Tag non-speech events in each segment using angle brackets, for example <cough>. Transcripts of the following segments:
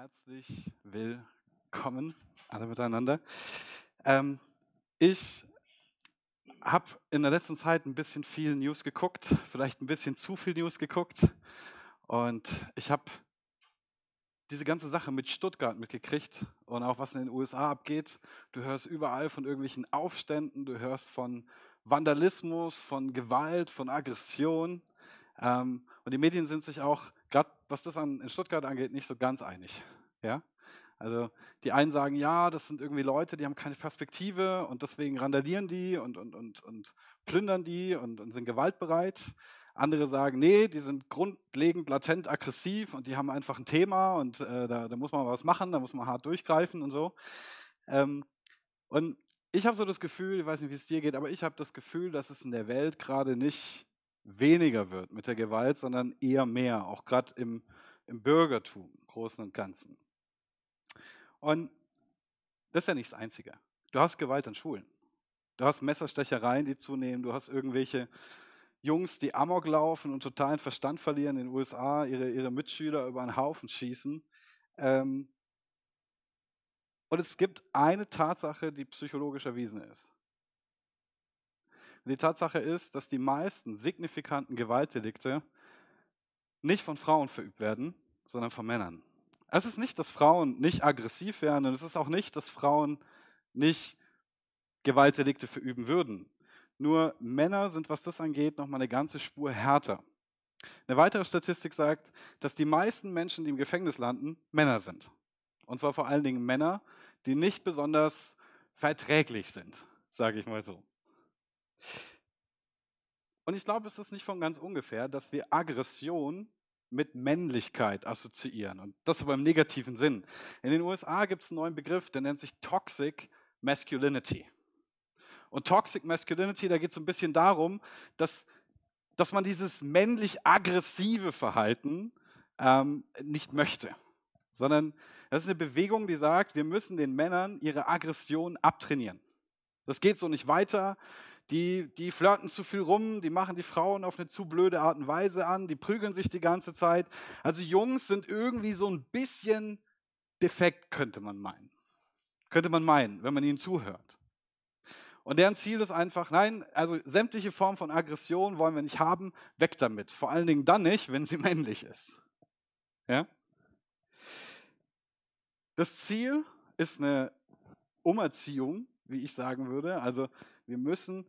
Herzlich willkommen alle miteinander. Ähm, ich habe in der letzten Zeit ein bisschen viel News geguckt, vielleicht ein bisschen zu viel News geguckt. Und ich habe diese ganze Sache mit Stuttgart mitgekriegt und auch was in den USA abgeht. Du hörst überall von irgendwelchen Aufständen, du hörst von Vandalismus, von Gewalt, von Aggression. Ähm, und die Medien sind sich auch, gerade was das an, in Stuttgart angeht, nicht so ganz einig. Ja? Also die einen sagen, ja, das sind irgendwie Leute, die haben keine Perspektive und deswegen randalieren die und, und, und, und plündern die und, und sind gewaltbereit. Andere sagen, nee, die sind grundlegend latent aggressiv und die haben einfach ein Thema und äh, da, da, muss man was machen, da muss man hart durchgreifen und so. Ähm, und ich habe so das Gefühl, ich weiß nicht, wie es dir geht, aber ich habe das Gefühl, dass es in der Welt gerade nicht weniger wird mit der Gewalt, sondern eher mehr, auch gerade im, im Bürgertum, im Großen und Ganzen. Und das ist ja nicht das Einzige. Du hast Gewalt an Schulen. Du hast Messerstechereien, die zunehmen. Du hast irgendwelche Jungs, die Amok laufen und totalen Verstand verlieren in den USA, ihre, ihre Mitschüler über einen Haufen schießen. Ähm und es gibt eine Tatsache, die psychologisch erwiesen ist. Die Tatsache ist, dass die meisten signifikanten Gewaltdelikte nicht von Frauen verübt werden, sondern von Männern. Es ist nicht, dass Frauen nicht aggressiv werden und es ist auch nicht, dass Frauen nicht Gewaltdelikte verüben würden. Nur Männer sind, was das angeht, nochmal eine ganze Spur härter. Eine weitere Statistik sagt, dass die meisten Menschen, die im Gefängnis landen, Männer sind. Und zwar vor allen Dingen Männer, die nicht besonders verträglich sind, sage ich mal so. Und ich glaube, es ist nicht von ganz ungefähr, dass wir Aggression mit Männlichkeit assoziieren. Und das aber im negativen Sinn. In den USA gibt es einen neuen Begriff, der nennt sich Toxic Masculinity. Und Toxic Masculinity, da geht es ein bisschen darum, dass, dass man dieses männlich-aggressive Verhalten ähm, nicht möchte. Sondern das ist eine Bewegung, die sagt, wir müssen den Männern ihre Aggression abtrainieren. Das geht so nicht weiter die, die flirten zu viel rum, die machen die Frauen auf eine zu blöde Art und Weise an, die prügeln sich die ganze Zeit. Also Jungs sind irgendwie so ein bisschen defekt, könnte man meinen. Könnte man meinen, wenn man ihnen zuhört. Und deren Ziel ist einfach, nein, also sämtliche Formen von Aggression wollen wir nicht haben, weg damit. Vor allen Dingen dann nicht, wenn sie <laughs> männlich ist. Ja? Das Ziel ist eine Umerziehung, wie ich sagen würde. Also wir müssen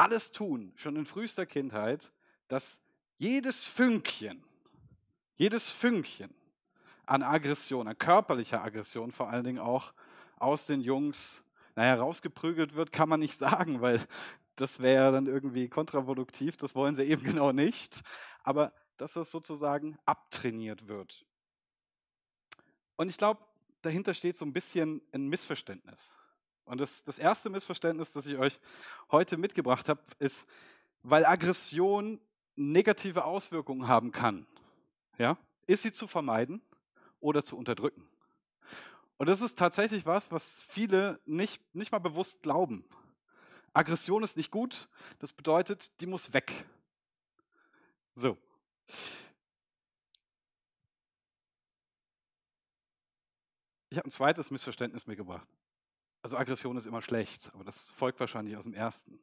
alles tun, schon in frühester Kindheit, dass jedes Fünkchen, jedes Fünkchen an Aggression, an körperlicher Aggression vor allen Dingen auch aus den Jungs, naja, rausgeprügelt wird, kann man nicht <laughs> sagen, weil das wäre dann irgendwie kontraproduktiv, das wollen sie eben <laughs> genau nicht, aber dass das sozusagen abtrainiert wird. Und ich glaube, dahinter steht so ein bisschen ein Missverständnis. Und das, das erste Missverständnis, das ich euch heute mitgebracht habe, ist, weil Aggression negative Auswirkungen haben kann, ja, ist sie zu vermeiden oder zu unterdrücken. Und das ist tatsächlich was, was viele nicht, nicht mal bewusst glauben. Aggression ist nicht gut, das bedeutet, die muss weg. So. Ich habe ein zweites Missverständnis mitgebracht. Also Aggression ist immer schlecht, aber das folgt wahrscheinlich aus dem ersten.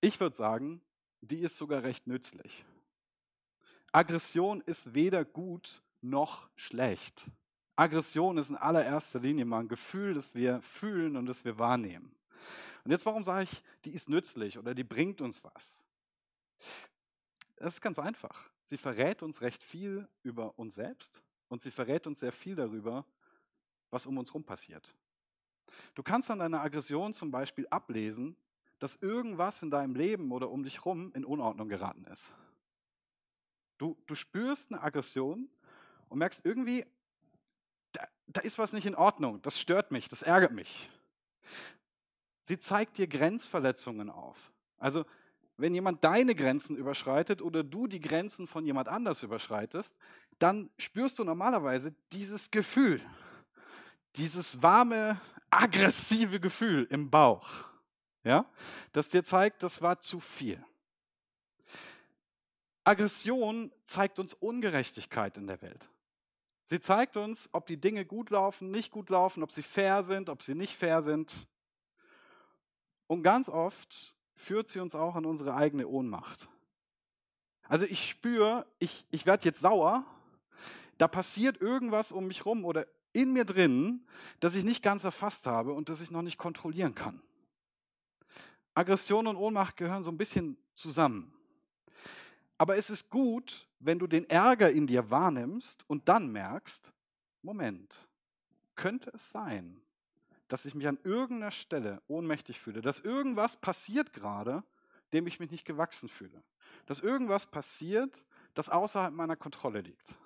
Ich würde sagen, die ist sogar recht nützlich. Aggression ist weder gut noch schlecht. Aggression ist in allererster Linie mal ein Gefühl, das wir fühlen und das wir wahrnehmen. Und jetzt, warum sage ich, die ist nützlich oder die bringt uns was? Das ist ganz einfach. Sie verrät uns recht viel über uns selbst und sie verrät uns sehr viel darüber, was um uns herum passiert. Du kannst an deiner Aggression zum Beispiel ablesen, dass irgendwas in deinem Leben oder um dich herum in Unordnung geraten ist. Du, du spürst eine Aggression und merkst irgendwie, da, da ist was nicht in Ordnung, das stört mich, das ärgert mich. Sie zeigt dir Grenzverletzungen auf. Also wenn jemand deine Grenzen überschreitet oder du die Grenzen von jemand anders überschreitest, dann spürst du normalerweise dieses Gefühl, dieses warme, aggressive Gefühl im Bauch, ja, das dir zeigt, das war zu viel. Aggression zeigt uns Ungerechtigkeit in der Welt. Sie zeigt uns, ob die Dinge gut laufen, nicht gut laufen, ob sie fair sind, ob sie nicht fair sind. Und ganz oft führt sie uns auch an unsere eigene Ohnmacht. Also ich spüre, ich, ich werde jetzt sauer, da passiert irgendwas um mich rum oder in mir drin, das ich nicht ganz erfasst habe und das ich noch nicht kontrollieren kann. Aggression und Ohnmacht gehören so ein bisschen zusammen. Aber es ist gut, wenn du den Ärger in dir wahrnimmst und dann merkst, Moment, könnte es sein, dass ich mich an irgendeiner Stelle ohnmächtig fühle, dass irgendwas passiert gerade, dem ich mich nicht gewachsen fühle, dass irgendwas passiert, das außerhalb meiner Kontrolle liegt.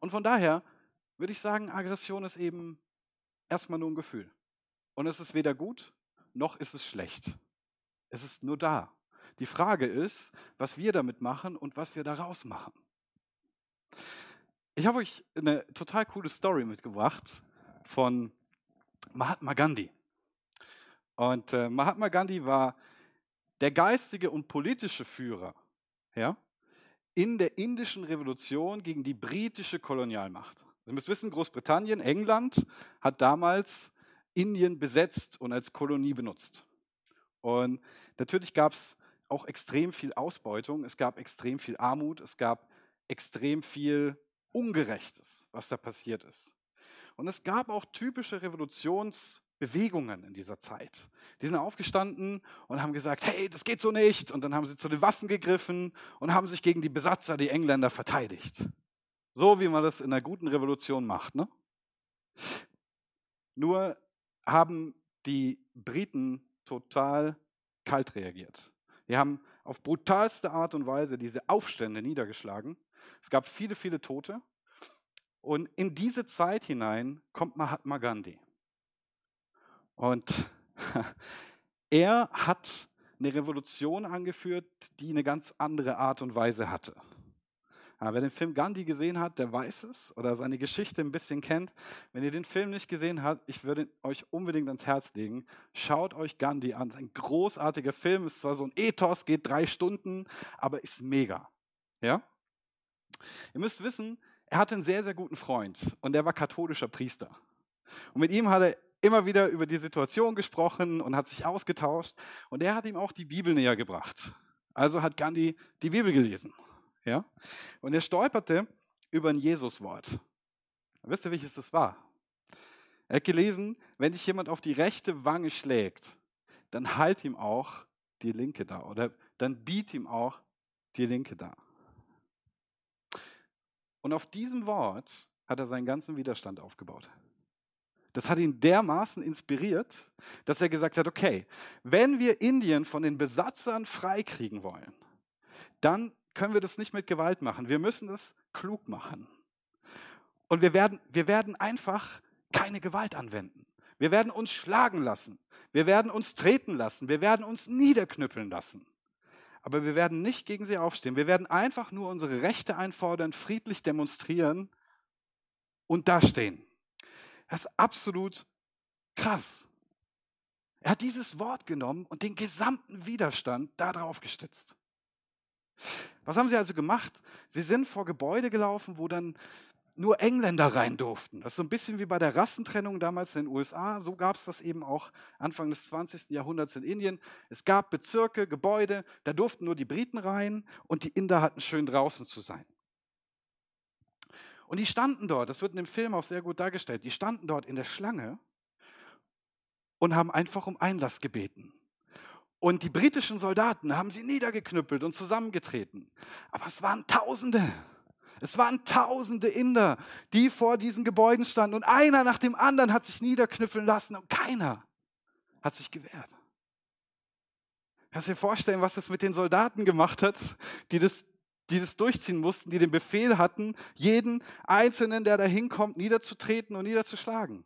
Und von daher würde ich sagen, Aggression ist eben erstmal nur ein Gefühl. Und es ist weder gut noch ist es schlecht. Es ist nur da. Die Frage ist, was wir damit machen und was wir daraus machen. Ich habe euch eine total coole Story mitgebracht von Mahatma Gandhi. Und äh, Mahatma Gandhi war der geistige und politische Führer ja, in der indischen Revolution gegen die britische Kolonialmacht. Sie müssen wissen, Großbritannien, England hat damals Indien besetzt und als Kolonie benutzt. Und natürlich gab es auch extrem viel Ausbeutung, es gab extrem viel Armut, es gab extrem viel Ungerechtes, was da passiert ist. Und es gab auch typische Revolutionsbewegungen in dieser Zeit. Die sind aufgestanden und haben gesagt, hey, das geht so nicht. Und dann haben sie zu den Waffen gegriffen und haben sich gegen die Besatzer, die Engländer, verteidigt. So wie man das in einer guten Revolution macht. Ne? Nur haben die Briten total kalt reagiert. Die haben auf brutalste Art und Weise diese Aufstände niedergeschlagen. Es gab viele, viele Tote. Und in diese Zeit hinein kommt Mahatma Gandhi. Und <laughs> er hat eine Revolution angeführt, die eine ganz andere Art und Weise hatte. Ja, wer den Film Gandhi gesehen hat, der weiß es oder seine Geschichte ein bisschen kennt. Wenn ihr den Film nicht gesehen habt, ich würde euch unbedingt ans Herz legen. Schaut euch Gandhi an. Ein großartiger Film. Ist zwar so ein Ethos, geht drei Stunden, aber ist mega. Ja? Ihr müsst wissen, er hatte einen sehr, sehr guten Freund und der war katholischer Priester. Und mit ihm hat er immer wieder über die Situation gesprochen und hat sich ausgetauscht. Und er hat ihm auch die Bibel näher gebracht. Also hat Gandhi die Bibel gelesen. Ja? Und er stolperte über ein Jesuswort. Wisst ihr, welches das war? Er hat gelesen, wenn dich jemand auf die rechte Wange schlägt, dann halt ihm auch die linke da oder dann biet ihm auch die linke da. Und auf diesem Wort hat er seinen ganzen Widerstand aufgebaut. Das hat ihn dermaßen inspiriert, dass er gesagt hat, okay, wenn wir Indien von den Besatzern freikriegen wollen, dann können wir das nicht mit Gewalt machen. Wir müssen das klug machen. Und wir werden, wir werden einfach keine Gewalt anwenden. Wir werden uns schlagen lassen. Wir werden uns treten lassen. Wir werden uns niederknüppeln lassen. Aber wir werden nicht gegen sie aufstehen. Wir werden einfach nur unsere Rechte einfordern, friedlich demonstrieren und dastehen. Das ist absolut krass. Er hat dieses Wort genommen und den gesamten Widerstand darauf gestützt. Was haben sie also gemacht? Sie sind vor Gebäude gelaufen, wo dann nur Engländer rein durften. Das ist so ein bisschen wie bei der Rassentrennung damals in den USA. So gab es das eben auch Anfang des 20. Jahrhunderts in Indien. Es gab Bezirke, Gebäude, da durften nur die Briten rein und die Inder hatten schön draußen zu sein. Und die standen dort, das wird in dem Film auch sehr gut dargestellt, die standen dort in der Schlange und haben einfach um Einlass gebeten. Und die britischen Soldaten haben sie niedergeknüppelt und zusammengetreten. Aber es waren Tausende. Es waren Tausende Inder, die vor diesen Gebäuden standen. Und einer nach dem anderen hat sich niederknüpfeln lassen und keiner hat sich gewehrt. Kannst du dir vorstellen, was das mit den Soldaten gemacht hat, die das, die das durchziehen mussten, die den Befehl hatten, jeden Einzelnen, der da hinkommt, niederzutreten und niederzuschlagen?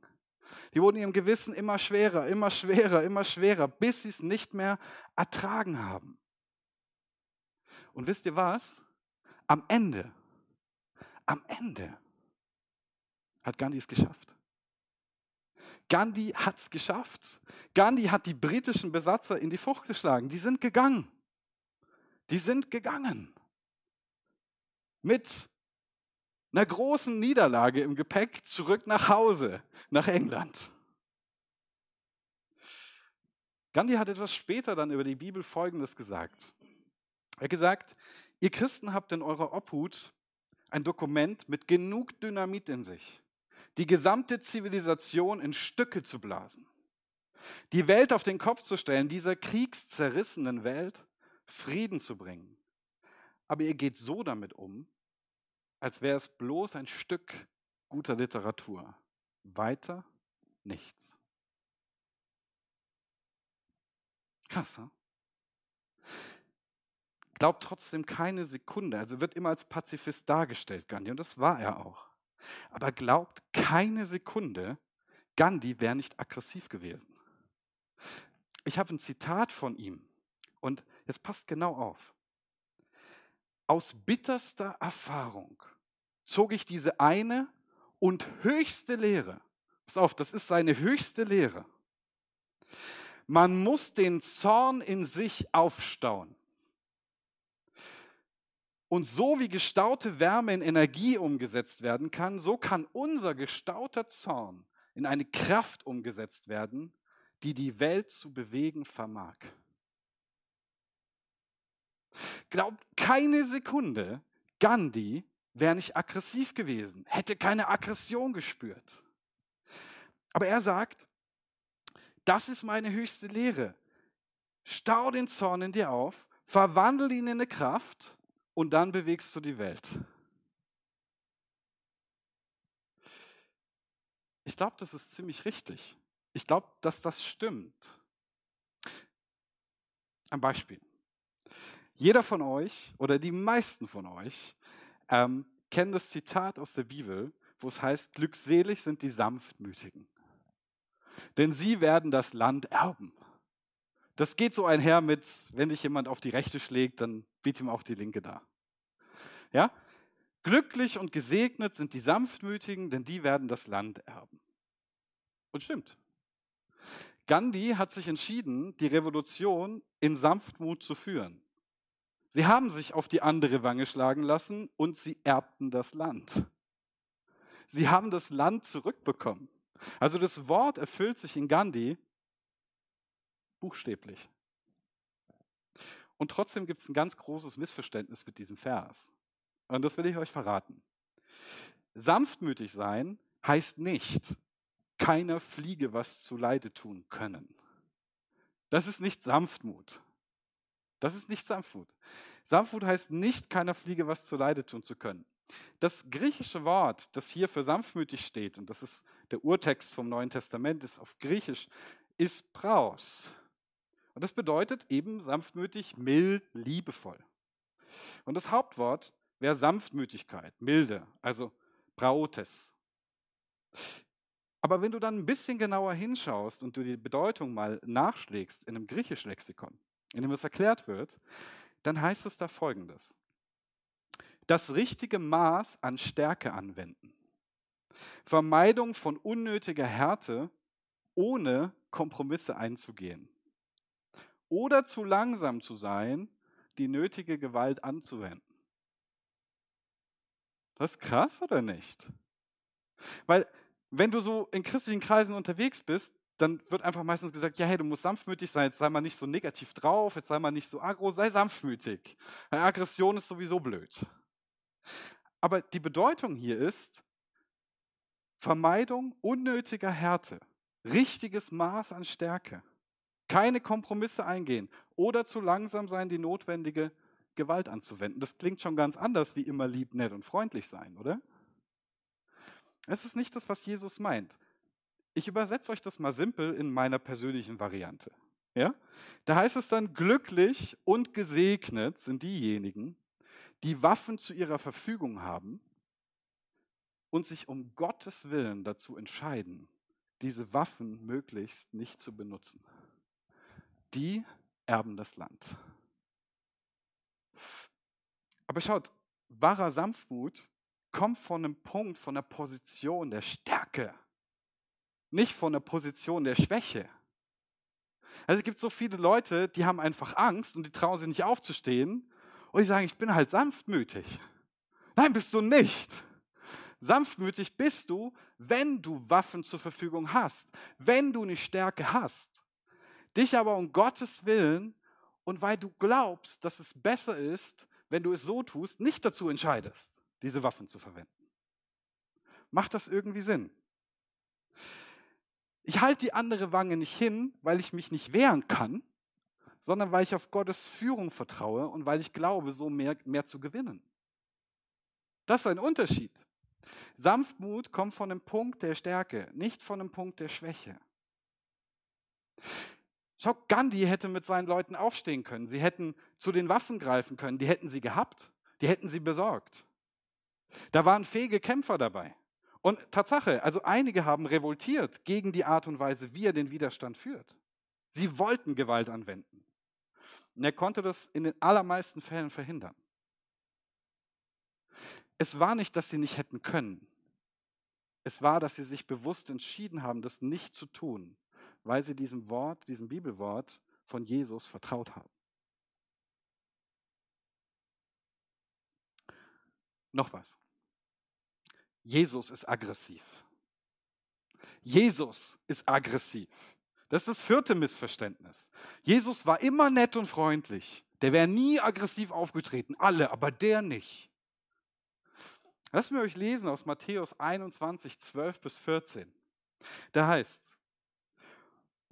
Die wurden ihrem Gewissen immer schwerer, immer schwerer, immer schwerer, bis sie es nicht mehr ertragen haben. Und wisst ihr was? Am Ende, am Ende hat Gandhi es geschafft. Gandhi hat es geschafft. Gandhi hat die britischen Besatzer in die Frucht geschlagen. Die sind gegangen. Die sind gegangen. Mit einer großen Niederlage im Gepäck zurück nach Hause, nach England. Gandhi hat etwas später dann über die Bibel Folgendes gesagt. Er hat gesagt, ihr Christen habt in eurer Obhut ein Dokument mit genug Dynamit in sich, die gesamte Zivilisation in Stücke zu blasen, die Welt auf den Kopf zu stellen, dieser kriegszerrissenen Welt Frieden zu bringen. Aber ihr geht so damit um, als wäre es bloß ein Stück guter Literatur. Weiter nichts. Krass, hm? Glaubt trotzdem keine Sekunde, also wird immer als Pazifist dargestellt, Gandhi, und das war er auch. Aber glaubt keine Sekunde, Gandhi wäre nicht aggressiv gewesen. Ich habe ein Zitat von ihm und jetzt passt genau auf. Aus bitterster Erfahrung zog ich diese eine und höchste Lehre. Pass auf, das ist seine höchste Lehre. Man muss den Zorn in sich aufstauen. Und so wie gestaute Wärme in Energie umgesetzt werden kann, so kann unser gestauter Zorn in eine Kraft umgesetzt werden, die die Welt zu bewegen vermag. Glaubt keine Sekunde, Gandhi wäre nicht aggressiv gewesen, hätte keine Aggression gespürt. Aber er sagt, das ist meine höchste Lehre. Stau den Zorn in dir auf, verwandel ihn in eine Kraft und dann bewegst du die Welt. Ich glaube, das ist ziemlich richtig. Ich glaube, dass das stimmt. Ein Beispiel. Jeder von euch oder die meisten von euch ähm, kennen das Zitat aus der Bibel, wo es heißt, glückselig sind die Sanftmütigen, denn sie werden das Land erben. Das geht so einher mit, wenn dich jemand auf die rechte schlägt, dann biet ihm auch die linke da. Ja? Glücklich und gesegnet sind die Sanftmütigen, denn die werden das Land erben. Und stimmt. Gandhi hat sich entschieden, die Revolution in Sanftmut zu führen. Sie haben sich auf die andere Wange schlagen lassen und sie erbten das Land. Sie haben das Land zurückbekommen. Also das Wort erfüllt sich in Gandhi buchstäblich. Und trotzdem gibt es ein ganz großes Missverständnis mit diesem Vers. Und das will ich euch verraten. Sanftmütig sein heißt nicht, keiner Fliege was zu Leide tun können. Das ist nicht Sanftmut. Das ist nicht Sanftmut. Sanftmut heißt nicht, keiner Fliege was zu Leide tun zu können. Das griechische Wort, das hier für sanftmütig steht, und das ist der Urtext vom Neuen Testament, ist auf Griechisch, ist praus. Und das bedeutet eben sanftmütig, mild, liebevoll. Und das Hauptwort wäre Sanftmütigkeit, milde, also praotes. Aber wenn du dann ein bisschen genauer hinschaust und du die Bedeutung mal nachschlägst in einem griechischen Lexikon, in dem es erklärt wird, dann heißt es da folgendes. Das richtige Maß an Stärke anwenden. Vermeidung von unnötiger Härte, ohne Kompromisse einzugehen. Oder zu langsam zu sein, die nötige Gewalt anzuwenden. Das ist krass oder nicht? Weil wenn du so in christlichen Kreisen unterwegs bist, dann wird einfach meistens gesagt, ja, hey, du musst sanftmütig sein, jetzt sei mal nicht so negativ drauf, jetzt sei mal nicht so aggro, sei sanftmütig. Eine Aggression ist sowieso blöd. Aber die Bedeutung hier ist Vermeidung unnötiger Härte, richtiges Maß an Stärke, keine Kompromisse eingehen oder zu langsam sein, die notwendige Gewalt anzuwenden. Das klingt schon ganz anders wie immer lieb, nett und freundlich sein, oder? Es ist nicht das, was Jesus meint. Ich übersetze euch das mal simpel in meiner persönlichen Variante. Ja? Da heißt es dann, glücklich und gesegnet sind diejenigen, die Waffen zu ihrer Verfügung haben und sich um Gottes Willen dazu entscheiden, diese Waffen möglichst nicht zu benutzen. Die erben das Land. Aber schaut, wahrer Sanftmut kommt von einem Punkt, von einer Position der Stärke nicht von der Position der Schwäche. Also es gibt so viele Leute, die haben einfach Angst und die trauen sich nicht aufzustehen und die sagen, ich bin halt sanftmütig. Nein, bist du nicht. Sanftmütig bist du, wenn du Waffen zur Verfügung hast, wenn du eine Stärke hast. Dich aber um Gottes Willen und weil du glaubst, dass es besser ist, wenn du es so tust, nicht dazu entscheidest, diese Waffen zu verwenden. Macht das irgendwie Sinn? Ich halte die andere Wange nicht hin, weil ich mich nicht wehren kann, sondern weil ich auf Gottes Führung vertraue und weil ich glaube, so mehr, mehr zu gewinnen. Das ist ein Unterschied. Sanftmut kommt von einem Punkt der Stärke, nicht von einem Punkt der Schwäche. Schau, Gandhi hätte mit seinen Leuten aufstehen können. Sie hätten zu den Waffen greifen können. Die hätten sie gehabt. Die hätten sie besorgt. Da waren fähige Kämpfer dabei. Und Tatsache, also einige haben revoltiert gegen die Art und Weise, wie er den Widerstand führt. Sie wollten Gewalt anwenden. Und er konnte das in den allermeisten Fällen verhindern. Es war nicht, dass sie nicht hätten können. Es war, dass sie sich bewusst entschieden haben, das nicht zu tun, weil sie diesem Wort, diesem Bibelwort von Jesus vertraut haben. Noch was. Jesus ist aggressiv. Jesus ist aggressiv. Das ist das vierte Missverständnis. Jesus war immer nett und freundlich. Der wäre nie aggressiv aufgetreten. Alle, aber der nicht. Lassen wir euch lesen aus Matthäus 21, 12 bis 14. Da heißt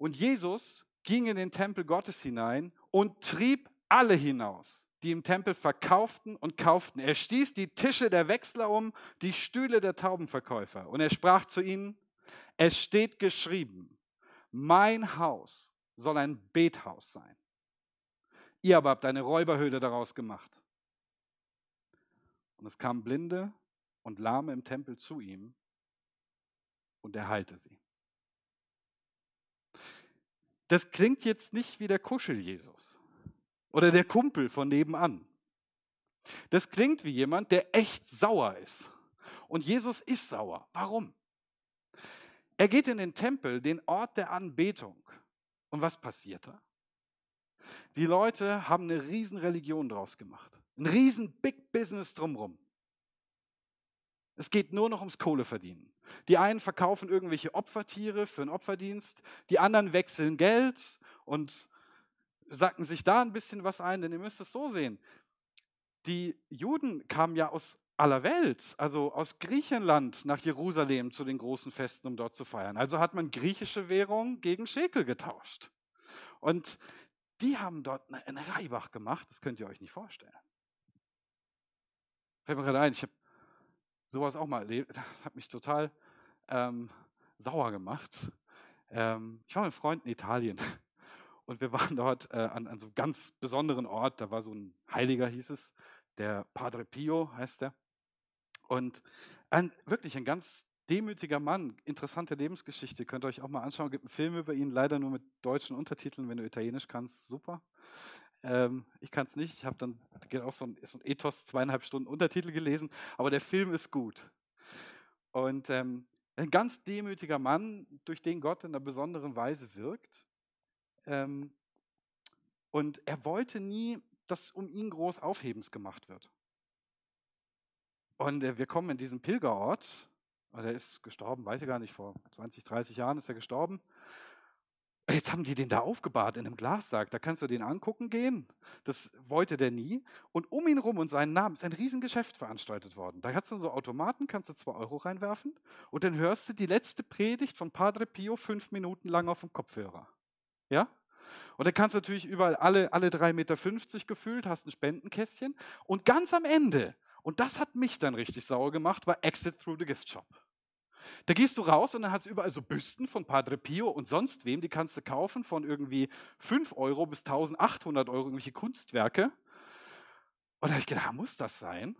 und Jesus ging in den Tempel Gottes hinein und trieb alle hinaus, die im Tempel verkauften und kauften. Er stieß die Tische der Wechsler um, die Stühle der Taubenverkäufer. Und er sprach zu ihnen, es steht geschrieben, mein Haus soll ein Bethaus sein. Ihr aber habt eine Räuberhöhle daraus gemacht. Und es kamen Blinde und Lahme im Tempel zu ihm und er heilte sie. Das klingt jetzt nicht wie der Kuschel-Jesus oder der Kumpel von nebenan. Das klingt wie jemand, der echt sauer ist. Und Jesus ist sauer. Warum? Er geht in den Tempel, den Ort der Anbetung. Und was passiert da? Die Leute haben eine riesen Religion draus gemacht. Ein riesen Big Business drumherum. Es geht nur noch ums Kohleverdienen. Die einen verkaufen irgendwelche Opfertiere für einen Opferdienst, die anderen wechseln Geld und sacken sich da ein bisschen was ein, denn ihr müsst es so sehen. Die Juden kamen ja aus aller Welt, also aus Griechenland nach Jerusalem zu den großen Festen, um dort zu feiern. Also hat man griechische Währung gegen Schekel getauscht. Und die haben dort eine Reibach gemacht, das könnt ihr euch nicht vorstellen. Fällt mir gerade ein, ich habe sowas auch mal erlebt, das <laughs> hat mich total ähm, sauer gemacht. Ähm, ich war mit Freunden in Italien und wir waren dort äh, an, an so einem ganz besonderen Ort, da war so ein Heiliger, hieß es, der Padre Pio heißt der. Und ein, wirklich ein ganz demütiger Mann, interessante Lebensgeschichte, könnt ihr euch auch mal anschauen. Gibt einen Film über ihn, leider nur mit deutschen Untertiteln, wenn du Italienisch kannst, super. Ähm, ich kann es nicht, ich habe dann auch so ein, so ein, Ethos, zweieinhalb Stunden Untertitel gelesen, aber der Film ist gut. Und ähm, ein ganz demütiger Mann, durch den Gott in einer besonderen Weise wirkt. Ähm, und er wollte nie, dass um ihn groß Aufhebens gemacht wird. Und äh, wir kommen in diesen Pilgerort, er ist gestorben, weiß ich gar nicht, vor 20, 30 Jahren ist er gestorben. Jetzt haben die den da aufgebahrt in einem Glassack. Da kannst du den angucken gehen. Das wollte der nie. Und um ihn rum und seinen Namen ist ein Riesengeschäft veranstaltet worden. Da hast du so Automaten, kannst du zwei Euro reinwerfen und dann hörst du die letzte Predigt von Padre Pio fünf Minuten lang auf dem Kopfhörer. Ja? Und dann kannst du natürlich überall alle, alle 3,50 Meter gefüllt, hast ein Spendenkästchen. Und ganz am Ende und das hat mich dann richtig sauer gemacht, war Exit Through the Gift Shop. Da gehst du raus und dann hat es überall so Büsten von Padre Pio und sonst wem, die kannst du kaufen von irgendwie 5 Euro bis 1800 Euro, irgendwelche Kunstwerke. Und da habe ich gedacht, ah, muss das sein?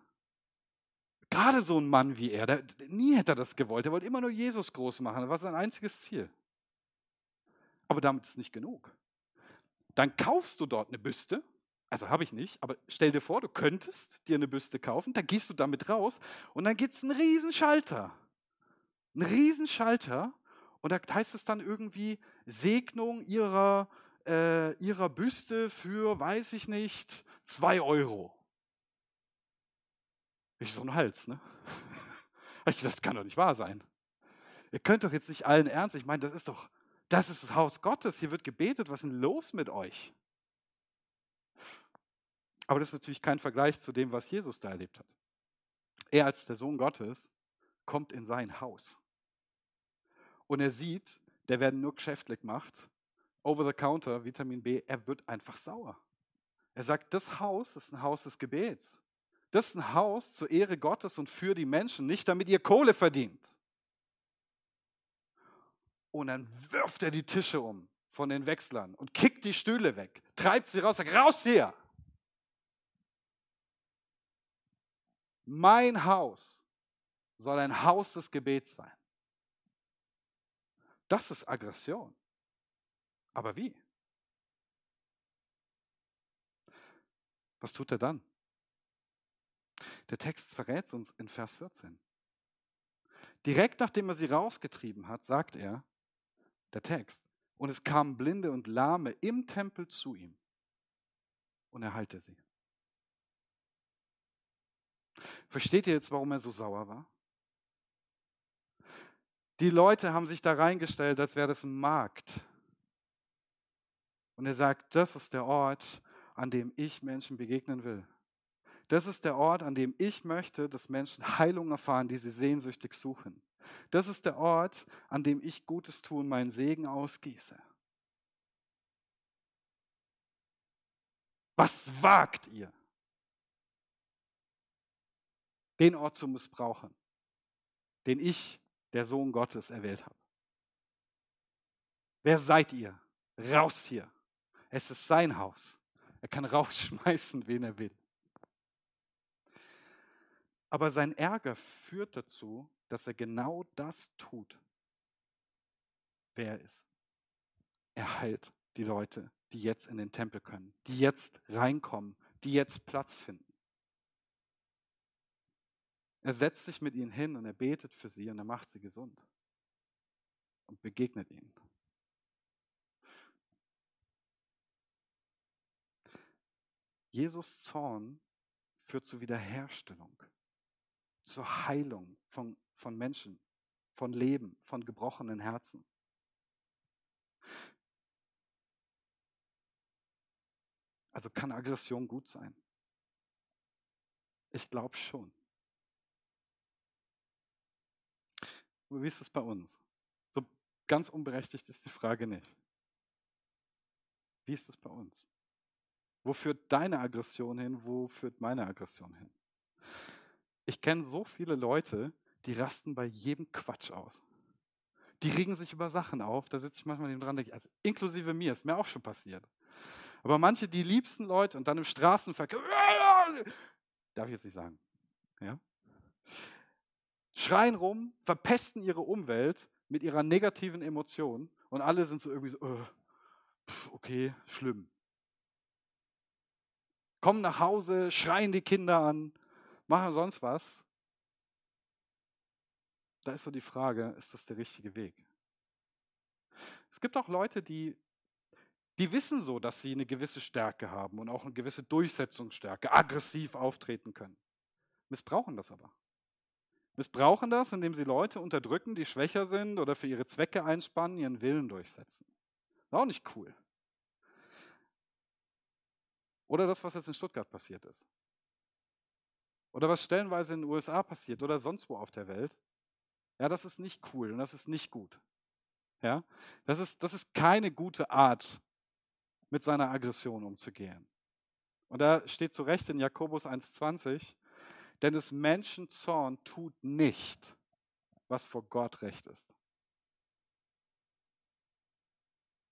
Gerade so ein Mann wie er, der, nie hätte er das gewollt. Er wollte immer nur Jesus groß machen. Das war sein einziges Ziel. Aber damit ist nicht genug. Dann kaufst du dort eine Büste also habe ich nicht, aber stell dir vor, du könntest dir eine Büste kaufen, da gehst du damit raus und dann gibt es einen riesen Schalter. Einen riesen Schalter und da heißt es dann irgendwie Segnung ihrer, äh, ihrer Büste für, weiß ich nicht, zwei Euro. Ich so ein Hals, ne? <laughs> Das kann doch nicht wahr sein. Ihr könnt doch jetzt nicht allen ernst, ich meine, das ist doch, das ist das Haus Gottes, hier wird gebetet, was ist denn los mit euch? Aber das ist natürlich kein Vergleich zu dem, was Jesus da erlebt hat. Er als der Sohn Gottes kommt in sein Haus. Und er sieht, der werden nur geschäftlich gemacht, over the counter, Vitamin B, er wird einfach sauer. Er sagt, das Haus ist ein Haus des Gebets. Das ist ein Haus zur Ehre Gottes und für die Menschen, nicht damit ihr Kohle verdient. Und dann wirft er die Tische um von den Wechslern und kickt die Stühle weg, treibt sie raus, sagt, raus hier! Mein Haus soll ein Haus des Gebets sein. Das ist Aggression. Aber wie? Was tut er dann? Der Text verrät uns in Vers 14. Direkt nachdem er sie rausgetrieben hat, sagt er, der Text, und es kamen Blinde und Lahme im Tempel zu ihm und er heilte sie. Versteht ihr jetzt, warum er so sauer war? Die Leute haben sich da reingestellt, als wäre das ein Markt. Und er sagt, das ist der Ort, an dem ich Menschen begegnen will. Das ist der Ort, an dem ich möchte, dass Menschen <laughs> Heilung erfahren, die sie sehnsüchtig suchen. Das ist der Ort, an dem ich Gutes tun, meinen Segen ausgieße. Was wagt ihr? Den Ort zu missbrauchen, den ich, der Sohn Gottes, erwählt habe. Wer seid ihr? Raus hier. Es ist sein Haus. Er kann rausschmeißen, wen er will. Aber sein Ärger führt dazu, dass er genau das tut, wer er ist. Er heilt die Leute, die jetzt in den Tempel können, die jetzt reinkommen, die jetzt Platz finden. Er setzt sich mit ihnen hin und er betet für sie und er macht sie gesund und begegnet ihnen. Jesus Zorn führt zur Wiederherstellung, zur Heilung von, von Menschen, von Leben, von gebrochenen Herzen. Also kann Aggression gut sein? Ich glaube schon. wie ist es bei uns? So ganz unberechtigt ist die Frage nicht. Wie ist es bei uns? Wo führt deine Aggression hin? Wo führt meine Aggression hin? Ich kenne so viele Leute, die rasten bei jedem Quatsch aus. Die regen sich über Sachen auf, da sitze ich manchmal neben dran, also inklusive mir, ist mir auch schon passiert. Aber manche, die liebsten Leute und dann im Straßenverkehr, <laughs> darf ich jetzt nicht sagen, ja? schreien rum, verpesten ihre Umwelt mit ihrer negativen Emotion und alle sind so irgendwie so, uh, okay, schlimm kommen nach Hause, schreien die Kinder an, machen sonst was. Da ist so die Frage, ist das der richtige Weg? Es gibt auch Leute, die, die wissen so, dass sie eine gewisse Stärke haben und auch eine gewisse Durchsetzungsstärke, aggressiv auftreten können. Missbrauchen das aber. Missbrauchen das, indem sie Leute unterdrücken, die schwächer sind oder für ihre Zwecke einspannen, ihren Willen durchsetzen. Ist auch nicht cool. Oder das, was jetzt in Stuttgart passiert ist. Oder was stellenweise in den USA passiert oder sonst wo auf der Welt. Ja, das ist nicht cool und das ist nicht gut. Ja, das ist, das ist keine gute Art, mit seiner Aggression umzugehen. Und da steht zu Recht in Jakobus 1,20, denn des Menschen Zorn tut nicht, was vor Gott recht ist.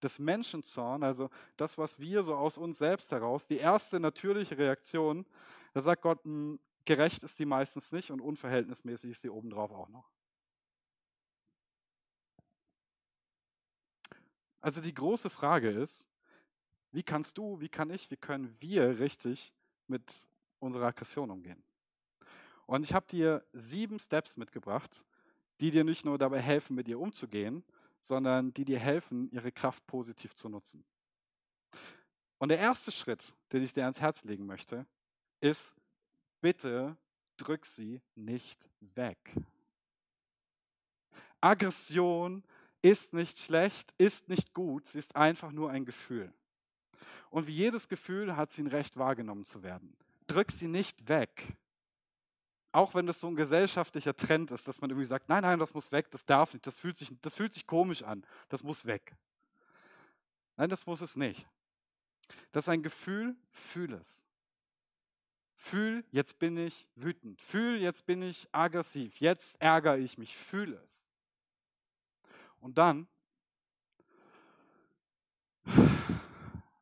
des Menschenzorn, also das, was wir so aus uns selbst heraus, die erste natürliche Reaktion, da sagt Gott, hm, gerecht ist die meistens nicht und unverhältnismäßig ist sie obendrauf auch noch. Also die große Frage ist, wie kannst du, wie kann ich, wie können wir richtig mit unserer Aggression umgehen? Und ich habe dir sieben Steps mitgebracht, die dir nicht nur dabei helfen, mit ihr umzugehen, sondern die dir helfen, ihre Kraft positiv zu nutzen. Und der erste Schritt, den ich dir ans Herz legen möchte, ist, bitte drück sie nicht weg. Aggression ist nicht schlecht, ist nicht gut, sie ist einfach nur ein Gefühl. Und wie jedes Gefühl hat sie ein Recht wahrgenommen zu werden. Drück sie nicht weg. Auch wenn das so ein gesellschaftlicher Trend ist, dass man irgendwie sagt, nein, nein, das muss weg, das darf nicht, das fühlt sich, das fühlt sich komisch an, das muss weg. Nein, das muss es nicht. Das ist ein Gefühl, fühl es. Fühl, jetzt bin ich wütend. Fühl, jetzt bin ich aggressiv. Jetzt ärgere ich mich. Fühl es. Und dann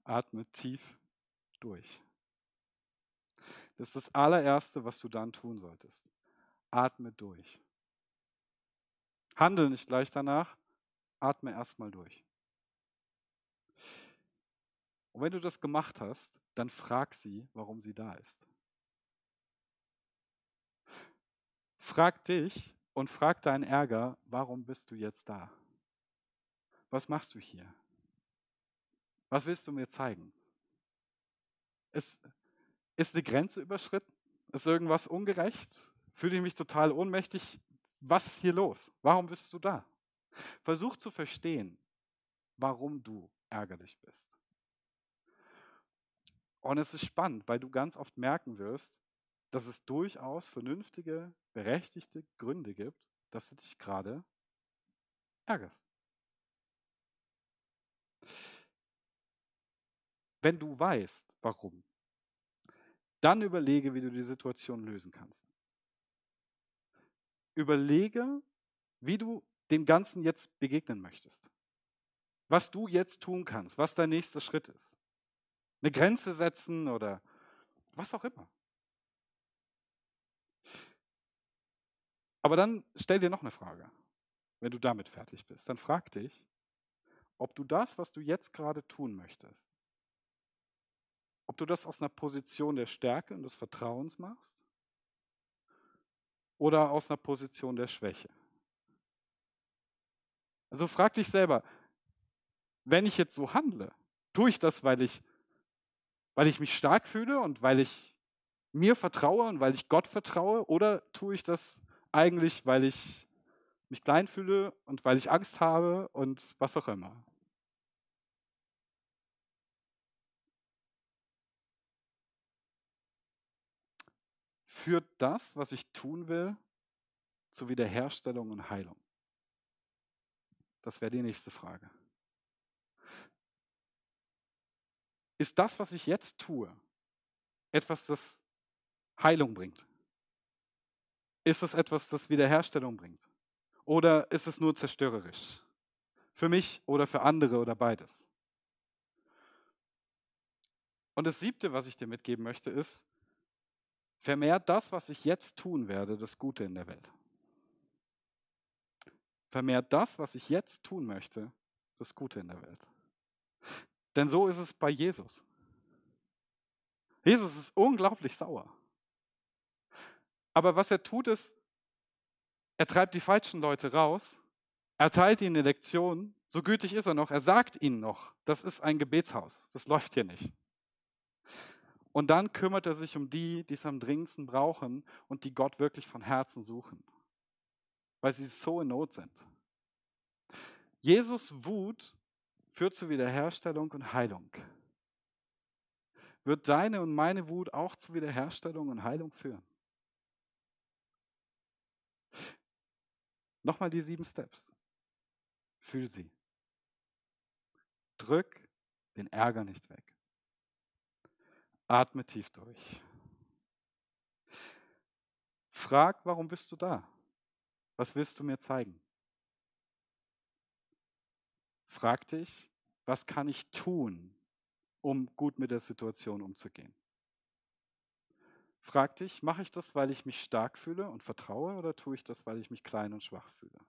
atme tief durch. Das ist das allererste, was du dann tun solltest. Atme durch. Handel nicht gleich danach, atme erstmal durch. Und wenn du das gemacht hast, dann frag sie, warum sie da ist. Frag dich und frag deinen Ärger, warum bist du jetzt da? Was machst du hier? Was willst du mir zeigen? Ist, ist eine Grenze überschritten? Ist irgendwas ungerecht? Fühle ich mich total ohnmächtig? Was ist hier los? Warum bist du da? Versuch zu verstehen, warum du ärgerlich bist. Und es ist spannend, weil du ganz oft merken wirst, dass es durchaus vernünftige, berechtigte Gründe gibt, dass du dich gerade ärgerst. Wenn du weißt, warum, dann überlege, wie du die Situation lösen kannst. Überlege, wie du dem Ganzen jetzt begegnen möchtest. Was du jetzt tun kannst, was dein nächster Schritt ist. Eine Grenze setzen oder was auch immer. Aber dann stell dir noch eine Frage, wenn du damit fertig bist. Dann frag dich, ob du das, was du jetzt gerade tun möchtest, ob du das aus einer Position der Stärke und des Vertrauens machst oder aus einer Position der Schwäche. Also frag dich selber, wenn ich jetzt so handle, tue ich das, weil ich, weil ich mich stark fühle und weil ich mir vertraue und weil ich Gott vertraue, oder tue ich das eigentlich, weil ich mich klein fühle und weil ich Angst habe und was auch immer? Führt das, was ich tun will, zu Wiederherstellung und Heilung? Das wäre die nächste Frage. Ist das, was ich jetzt tue, etwas, das Heilung bringt? Ist es etwas, das Wiederherstellung bringt? Oder ist es nur zerstörerisch? Für mich oder für andere oder beides? Und das siebte, was ich dir mitgeben möchte, ist, vermehrt das, was ich jetzt tun werde, das Gute in der Welt. Vermehrt das, was ich jetzt tun möchte, das Gute in der Welt. Denn so ist es bei Jesus. Jesus ist unglaublich sauer. Aber was er tut, ist, er treibt die falschen Leute raus, er teilt ihnen Lektion, so gütig ist er noch, er sagt ihnen noch, das ist ein Gebetshaus, das läuft hier nicht. Und dann kümmert er sich um die, die es am dringendsten brauchen und die Gott wirklich von Herzen suchen, weil sie so in Not sind. Jesus Wut führt zu Wiederherstellung und Heilung. Wird deine und meine Wut auch zu Wiederherstellung und Heilung führen? Nochmal die sieben Steps. Fühl sie. Drück den Ärger nicht weg. Atme tief durch. Frag, warum bist du da? Was willst du mir zeigen? Frag dich, was kann ich tun, um gut mit der Situation umzugehen? Frag dich, mache ich das, weil ich mich stark fühle und vertraue oder tue ich das, weil ich mich klein und schwach fühle?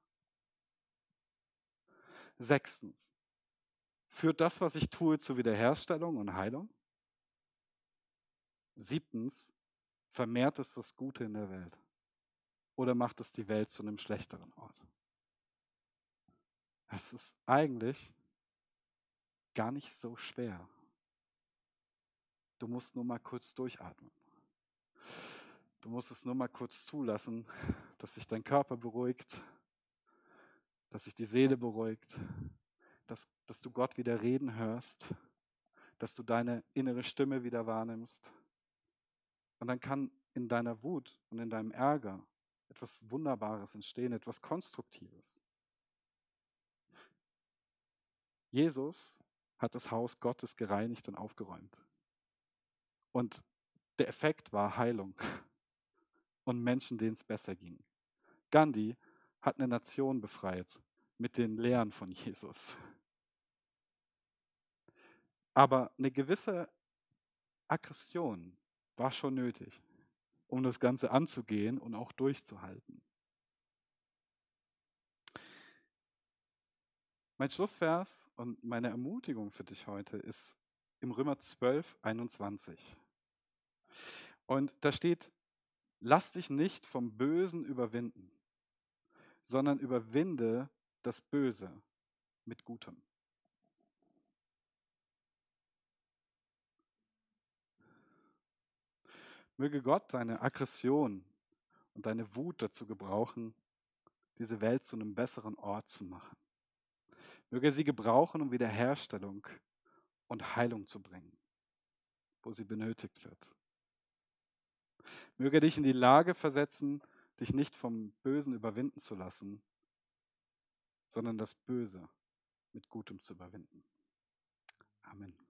Sechstens, führt das, was ich tue, zu Wiederherstellung und Heilung? Siebtens, vermehrt es das Gute in der Welt? Oder macht es die Welt zu einem schlechteren Ort? Es ist eigentlich gar nicht so schwer. Du musst nur mal kurz durchatmen. Du musst es nur mal kurz zulassen, dass sich dein Körper beruhigt, dass sich die Seele beruhigt, dass, dass du Gott wieder reden hörst, dass du deine innere Stimme wieder wahrnimmst. Und dann kann in deiner Wut und in deinem Ärger etwas Wunderbares entstehen, etwas Konstruktives. Jesus hat das Haus Gottes gereinigt und aufgeräumt. Und der Effekt war Heilung <laughs> und Menschen, denen es besser ging. Gandhi hat eine Nation befreit mit den Lehren von Jesus. Aber eine gewisse Aggression war schon nötig, um das Ganze anzugehen und auch durchzuhalten. Mein Schlussvers und meine Ermutigung für dich heute ist im Römer 12, 21. Und da steht, lass dich nicht vom Bösen überwinden, sondern überwinde das Böse mit Gutem. Möge Gott deine Aggression und deine Wut dazu gebrauchen, diese Welt zu einem besseren Ort zu machen. Möge sie gebrauchen, um Wiederherstellung und Heilung zu bringen, wo sie benötigt wird. Möge dich in die Lage versetzen, dich nicht vom Bösen überwinden zu lassen, sondern das Böse mit Gutem zu überwinden. Amen.